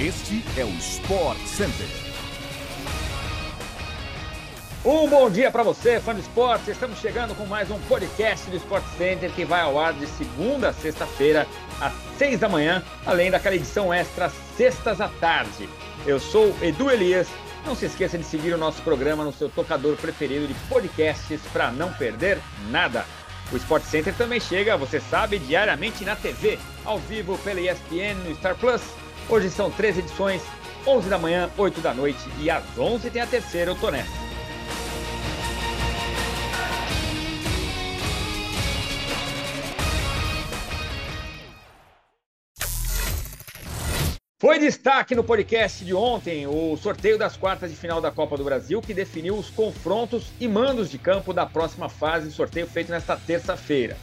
Este é o Sport Center. Um bom dia para você, fã do esporte. Estamos chegando com mais um podcast do Sport Center que vai ao ar de segunda a sexta-feira, às seis da manhã, além daquela edição extra, sextas à tarde. Eu sou Edu Elias. Não se esqueça de seguir o nosso programa no seu tocador preferido de podcasts para não perder nada. O Sport Center também chega, você sabe, diariamente na TV, ao vivo pela ESPN no Star Plus Hoje são três edições, 11 da manhã, 8 da noite e às 11 tem a terceira, eu tô nessa. Foi destaque no podcast de ontem o sorteio das quartas de final da Copa do Brasil, que definiu os confrontos e mandos de campo da próxima fase, sorteio feito nesta terça-feira.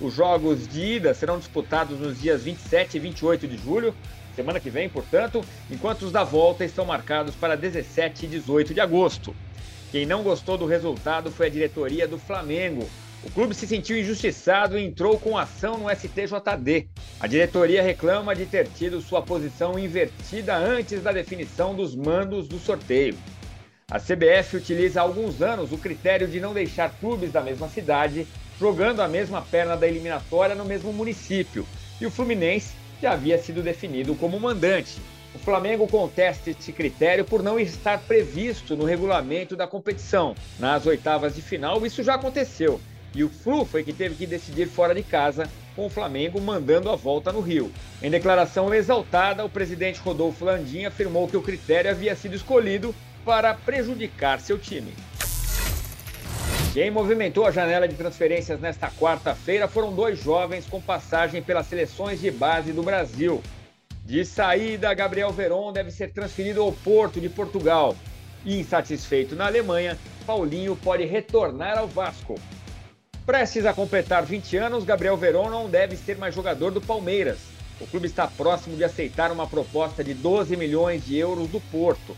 Os jogos de ida serão disputados nos dias 27 e 28 de julho, semana que vem, portanto, enquanto os da volta estão marcados para 17 e 18 de agosto. Quem não gostou do resultado foi a diretoria do Flamengo. O clube se sentiu injustiçado e entrou com ação no STJD. A diretoria reclama de ter tido sua posição invertida antes da definição dos mandos do sorteio. A CBF utiliza há alguns anos o critério de não deixar clubes da mesma cidade jogando a mesma perna da eliminatória no mesmo município. E o Fluminense já havia sido definido como mandante. O Flamengo contesta esse critério por não estar previsto no regulamento da competição. Nas oitavas de final, isso já aconteceu. E o Flu foi que teve que decidir fora de casa, com o Flamengo mandando a volta no Rio. Em declaração exaltada, o presidente Rodolfo Landim afirmou que o critério havia sido escolhido para prejudicar seu time. Quem movimentou a janela de transferências nesta quarta-feira foram dois jovens com passagem pelas seleções de base do Brasil. De saída, Gabriel Veron deve ser transferido ao Porto de Portugal. Insatisfeito na Alemanha, Paulinho pode retornar ao Vasco. Prestes a completar 20 anos, Gabriel Veron não deve ser mais jogador do Palmeiras. O clube está próximo de aceitar uma proposta de 12 milhões de euros do Porto.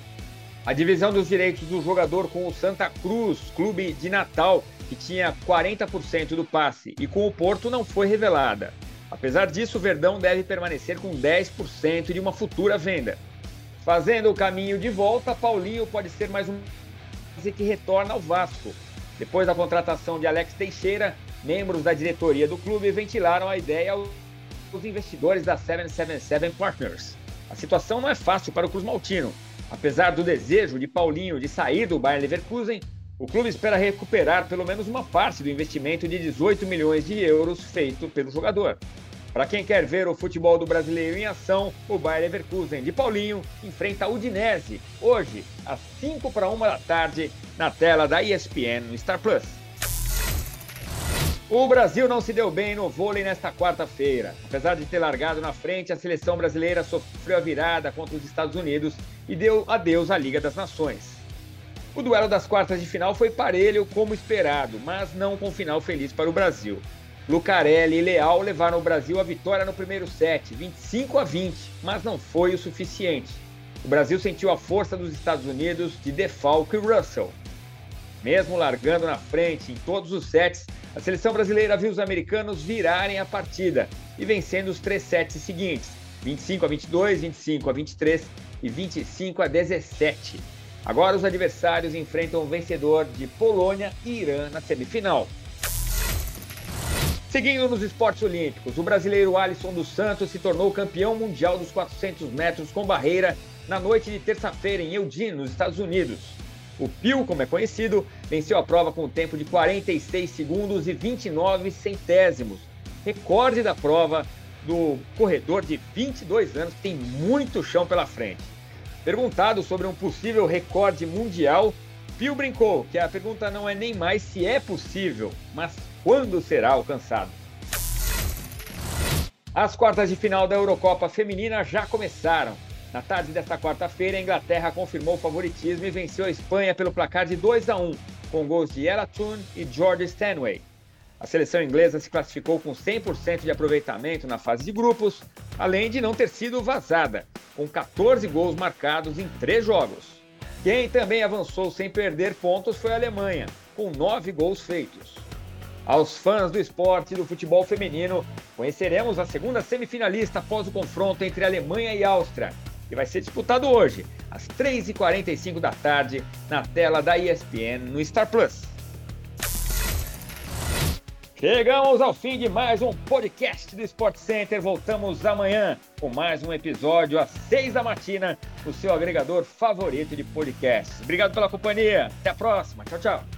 A divisão dos direitos do jogador com o Santa Cruz, clube de Natal, que tinha 40% do passe, e com o Porto não foi revelada. Apesar disso, o Verdão deve permanecer com 10% de uma futura venda. Fazendo o caminho de volta, Paulinho pode ser mais um que retorna ao Vasco. Depois da contratação de Alex Teixeira, membros da diretoria do clube ventilaram a ideia aos investidores da 777 Partners. A situação não é fácil para o Cruz Maltino, Apesar do desejo de Paulinho de sair do Bayern Leverkusen, o clube espera recuperar pelo menos uma parte do investimento de 18 milhões de euros feito pelo jogador. Para quem quer ver o futebol do brasileiro em ação, o Bayern Leverkusen de Paulinho enfrenta a Udinese hoje às 5 para 1 da tarde na tela da ESPN no Star Plus. O Brasil não se deu bem no vôlei nesta quarta-feira. Apesar de ter largado na frente, a seleção brasileira sofreu a virada contra os Estados Unidos e deu adeus à Liga das Nações. O duelo das quartas de final foi parelho como esperado, mas não com final feliz para o Brasil. Lucarelli e Leal levaram o Brasil à vitória no primeiro set, 25 a 20, mas não foi o suficiente. O Brasil sentiu a força dos Estados Unidos de Defalco e Russell. Mesmo largando na frente em todos os sets, a seleção brasileira viu os americanos virarem a partida e vencendo os três sets seguintes: 25 a 22, 25 a 23 e 25 a 17. Agora os adversários enfrentam o vencedor de Polônia e Irã na semifinal. Seguindo nos esportes olímpicos, o brasileiro Alisson dos Santos se tornou campeão mundial dos 400 metros com barreira na noite de terça-feira em Eugene, nos Estados Unidos. O Pio, como é conhecido, venceu a prova com um tempo de 46 segundos e 29 centésimos, recorde da prova do corredor de 22 anos que tem muito chão pela frente. Perguntado sobre um possível recorde mundial, Pio brincou que a pergunta não é nem mais se é possível, mas quando será alcançado. As quartas de final da Eurocopa Feminina já começaram. Na tarde desta quarta-feira, a Inglaterra confirmou o favoritismo e venceu a Espanha pelo placar de 2 a 1, com gols de Ella Toon e George Stanway. A seleção inglesa se classificou com 100% de aproveitamento na fase de grupos, além de não ter sido vazada, com 14 gols marcados em três jogos. Quem também avançou sem perder pontos foi a Alemanha, com 9 gols feitos. Aos fãs do esporte e do futebol feminino, conheceremos a segunda semifinalista após o confronto entre Alemanha e Áustria, que vai ser disputado hoje, às 3h45 da tarde, na tela da ESPN no Star Plus. Chegamos ao fim de mais um podcast do Sport Center. Voltamos amanhã com mais um episódio às seis da matina no seu agregador favorito de podcasts. Obrigado pela companhia. Até a próxima. Tchau, tchau.